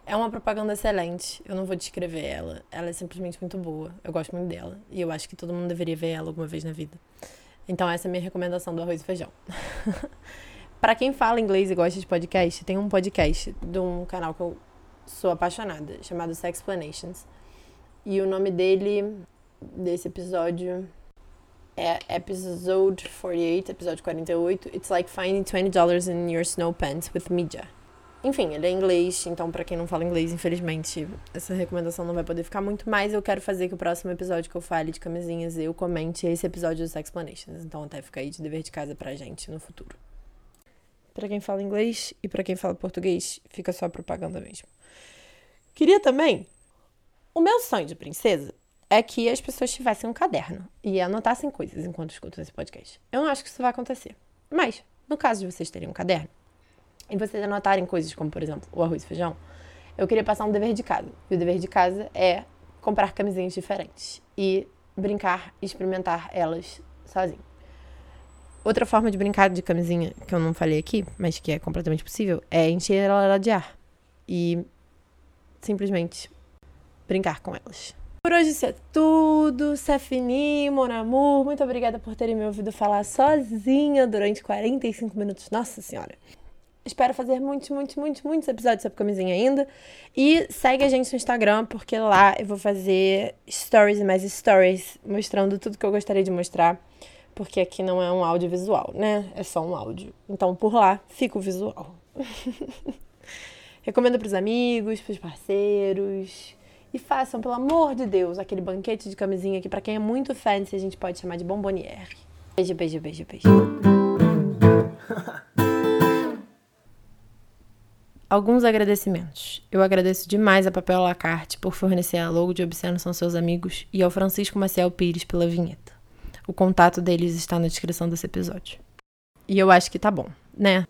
É uma propaganda excelente. Eu não vou descrever ela. Ela é simplesmente muito boa. Eu gosto muito dela. E eu acho que todo mundo deveria ver ela alguma vez na vida. Então, essa é a minha recomendação do arroz e feijão. para quem fala inglês e gosta de podcast, tem um podcast de um canal que eu sou apaixonada, chamado Sex Explanations. E o nome dele, desse episódio, é Episode 48, episódio 48. It's like finding $20 in your snow pants with Midja. Enfim, ele é inglês, então para quem não fala inglês, infelizmente, essa recomendação não vai poder ficar muito, mas eu quero fazer que o próximo episódio que eu fale de camisinhas eu comente esse episódio dos Explanations. Então até fica aí de dever de casa pra gente no futuro. Para quem fala inglês e para quem fala português, fica só propaganda mesmo. Queria também. O meu sonho de princesa é que as pessoas tivessem um caderno e anotassem coisas enquanto escutam esse podcast. Eu não acho que isso vai acontecer. Mas, no caso de vocês terem um caderno, e vocês anotarem coisas como, por exemplo, o arroz e feijão, eu queria passar um dever de casa. E o dever de casa é comprar camisinhas diferentes e brincar e experimentar elas sozinho. Outra forma de brincar de camisinha que eu não falei aqui, mas que é completamente possível, é encher ela de ar e simplesmente brincar com elas. Por hoje isso é tudo. Sefini, Mon Amour, muito obrigada por terem me ouvido falar sozinha durante 45 minutos. Nossa Senhora. Espero fazer muitos, muitos, muitos, muitos episódios sobre camisinha ainda. E segue a gente no Instagram, porque lá eu vou fazer stories e mais stories mostrando tudo que eu gostaria de mostrar. Porque aqui não é um audiovisual, né? É só um áudio. Então por lá fica o visual. Recomendo pros amigos, pros parceiros. E façam, pelo amor de Deus, aquele banquete de camisinha que, para quem é muito fancy, a gente pode chamar de bomboniere. Beijo, beijo, beijo, beijo. Alguns agradecimentos. Eu agradeço demais a Papel Lacarte por fornecer a logo de Obsceno São Seus Amigos e ao Francisco Maciel Pires pela vinheta. O contato deles está na descrição desse episódio. E eu acho que tá bom, né?